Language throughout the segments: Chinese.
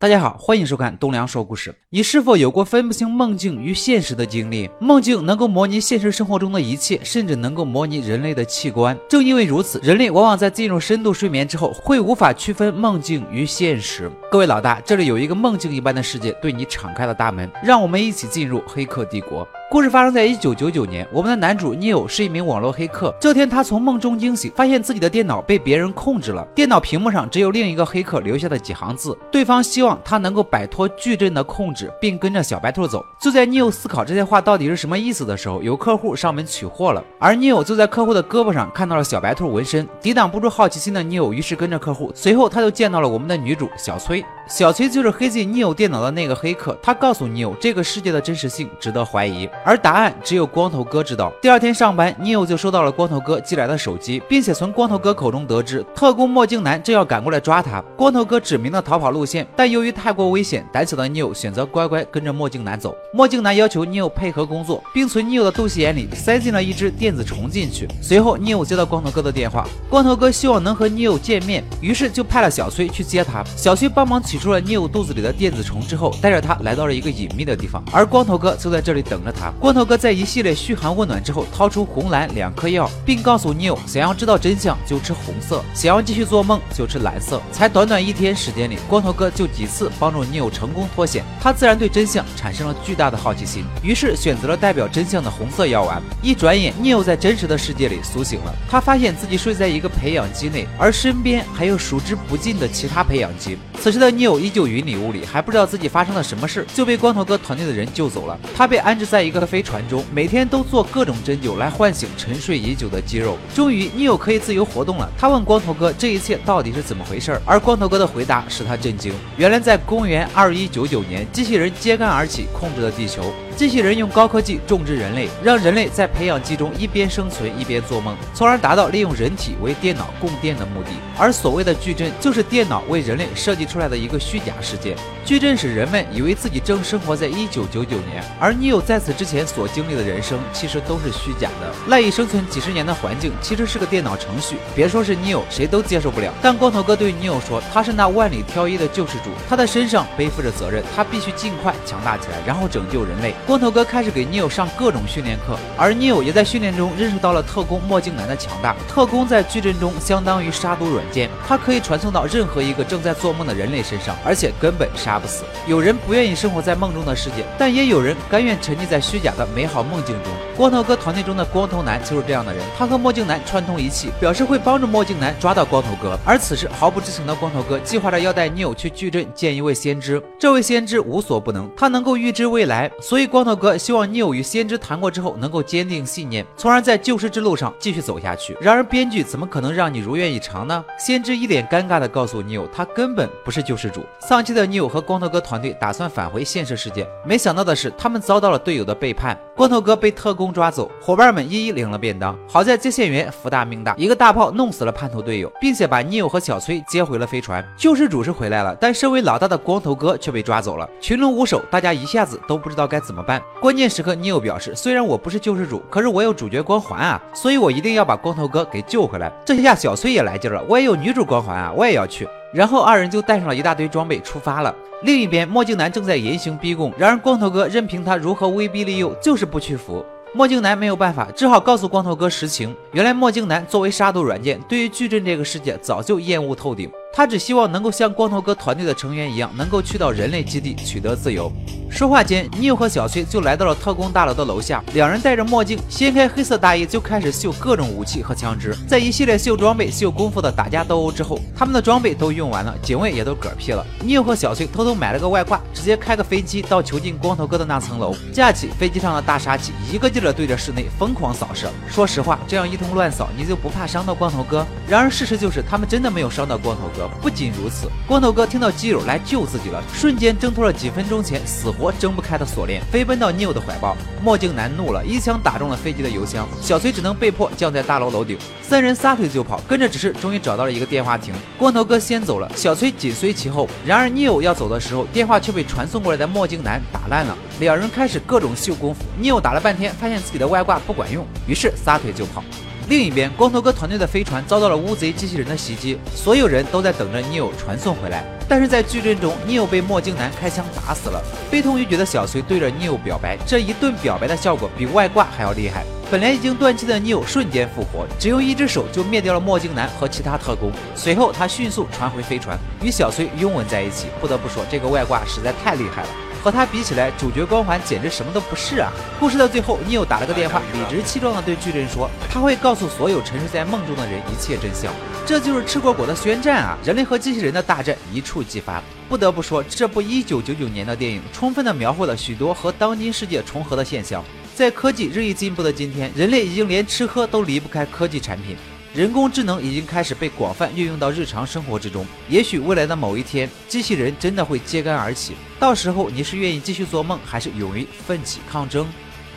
大家好，欢迎收看东梁说故事。你是否有过分不清梦境与现实的经历？梦境能够模拟现实生活中的一切，甚至能够模拟人类的器官。正因为如此，人类往往在进入深度睡眠之后，会无法区分梦境与现实。各位老大，这里有一个梦境一般的世界对你敞开了大门，让我们一起进入黑客帝国。故事发生在一九九九年，我们的男主 Neil 是一名网络黑客。这天，他从梦中惊醒，发现自己的电脑被别人控制了。电脑屏幕上只有另一个黑客留下的几行字，对方希望他能够摆脱矩阵的控制，并跟着小白兔走。就在 Neil 思考这些话到底是什么意思的时候，有客户上门取货了，而 Neil 就在客户的胳膊上看到了小白兔纹身。抵挡不住好奇心的 Neil 于是跟着客户，随后他就见到了我们的女主小崔。小崔就是黑进 Neil 电脑的那个黑客，他告诉 Neil 这个世界的真实性值得怀疑，而答案只有光头哥知道。第二天上班，Neil 就收到了光头哥寄来的手机，并且从光头哥口中得知特工墨镜男正要赶过来抓他。光头哥指明了逃跑路线，但由于太过危险，胆小的 Neil 选择乖乖跟着墨镜男走。墨镜男要求 Neil 配合工作，并从 Neil 的肚脐眼里塞进了一只电子虫进去。随后，Neil 接到光头哥的电话，光头哥希望能和 Neil 见面，于是就派了小崔去接他。小崔帮忙取出了 Neil 肚子里的电子虫之后，带着他来到了一个隐秘的地方，而光头哥就在这里等着他。光头哥在一系列嘘寒问暖之后，掏出红蓝两颗药，并告诉 Neil，想要知道真相就吃红色，想要继续做梦就吃蓝色。才短短一天时间里，光头哥就几次帮助 Neil 成功脱险，他自然对真相产生了巨大的好奇心，于是选择了代表真相的红色药丸。一转眼，Neil 在真实的世界里苏醒了，他发现自己睡在一个培养基内，而身边还有数之不尽的其他培养基。此时的 New 依旧云里雾里，还不知道自己发生了什么事，就被光头哥团队的人救走了。他被安置在一个飞船中，每天都做各种针灸来唤醒沉睡已久的肌肉。终于女友可以自由活动了。他问光头哥这一切到底是怎么回事，而光头哥的回答使他震惊。原来，在公元二一九九年，机器人揭竿而起，控制了地球。机器人用高科技种植人类，让人类在培养基中一边生存一边做梦，从而达到利用人体为电脑供电的目的。而所谓的矩阵，就是电脑为人类设计出来的一个虚假世界。矩阵使人们以为自己正生活在一九九九年，而你有在此之前所经历的人生，其实都是虚假的。赖以生存几十年的环境，其实是个电脑程序。别说是 Neo，谁都接受不了。但光头哥对 Neo 说，他是那万里挑一的救世主，他的身上背负着责任，他必须尽快强大起来，然后拯救人类。光头哥开始给 Neo 上各种训练课，而 Neo 也在训练中认识到了特工墨镜男的强大。特工在矩阵中相当于杀毒软件，它可以传送到任何一个正在做梦的人类身上，而且根本杀不死。有人不愿意生活在梦中的世界，但也有人甘愿沉溺在虚假的美好梦境中。光头哥团队中的光头男就是这样的人，他和墨镜男串通一气，表示会帮助墨镜男抓到光头哥。而此时毫不知情的光头哥计划着要带 Neo 去矩阵见一位先知，这位先知无所不能，他能够预知未来，所以光光头哥希望 Neo 与先知谈过之后能够坚定信念，从而在救世之路上继续走下去。然而编剧怎么可能让你如愿以偿呢？先知一脸尴尬地告诉 Neo，他根本不是救世主。丧气的 Neo 和光头哥团队打算返回现实世界，没想到的是他们遭到了队友的背叛，光头哥被特工抓走，伙伴们一一领了便当。好在接线员福大命大，一个大炮弄死了叛徒队友，并且把 Neo 和小崔接回了飞船。救世主是回来了，但身为老大的光头哥却被抓走了。群龙无首，大家一下子都不知道该怎么办。关键时刻，Neo 表示，虽然我不是救世主，可是我有主角光环啊，所以我一定要把光头哥给救回来。这下小崔也来劲了，我也有女主光环啊，我也要去。然后二人就带上了一大堆装备出发了。另一边，墨镜男正在严刑逼供，然而光头哥任凭他如何威逼利诱，就是不屈服。墨镜男没有办法，只好告诉光头哥实情。原来墨镜男作为杀毒软件，对于矩阵这个世界早就厌恶透顶。他只希望能够像光头哥团队的成员一样，能够去到人类基地取得自由。说话间，Neo 和小崔就来到了特工大楼的楼下，两人戴着墨镜，掀开黑色大衣，就开始秀各种武器和枪支。在一系列秀装备、秀功夫的打架斗殴之后，他们的装备都用完了，警卫也都嗝屁了。Neo 和小崔偷偷买了个外挂，直接开个飞机到囚禁光头哥的那层楼，架起飞机上的大杀器，一个劲儿的对着室内疯狂扫射。说实话，这样一通乱扫，你就不怕伤到光头哥？然而事实就是，他们真的没有伤到光头哥。不仅如此，光头哥听到基友来救自己了，瞬间挣脱了几分钟前死活挣不开的锁链，飞奔到 Neo 的怀抱。墨镜男怒了，一枪打中了飞机的油箱，小崔只能被迫降在大楼楼顶。三人撒腿就跑，跟着指示，终于找到了一个电话亭。光头哥先走了，小崔紧随其后。然而 Neo 要走的时候，电话却被传送过来的墨镜男打烂了。两人开始各种秀功夫，Neo 打了半天，发现自己的外挂不管用，于是撒腿就跑。另一边，光头哥团队的飞船遭到了乌贼机器人的袭击，所有人都在等着 Neo 传送回来。但是在矩阵中，Neil 被墨镜男开枪打死了。悲痛欲绝的小崔对着 Neil 表白，这一顿表白的效果比外挂还要厉害。本来已经断气的 Neil 瞬间复活，只用一只手就灭掉了墨镜男和其他特工。随后他迅速传回飞船，与小崔拥吻在一起。不得不说，这个外挂实在太厉害了。和他比起来，主角光环简直什么都不是啊！故事的最后，尼欧打了个电话，理直气壮地对巨人说，他会告诉所有沉睡在梦中的人一切真相。这就是吃过果的宣战啊！人类和机器人的大战一触即发。不得不说，这部1999年的电影充分地描绘了许多和当今世界重合的现象。在科技日益进步的今天，人类已经连吃喝都离不开科技产品。人工智能已经开始被广泛运用到日常生活之中。也许未来的某一天，机器人真的会揭竿而起。到时候，你是愿意继续做梦，还是勇于奋起抗争？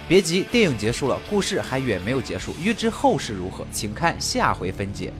别急，电影结束了，故事还远没有结束。欲知后事如何，请看下回分解。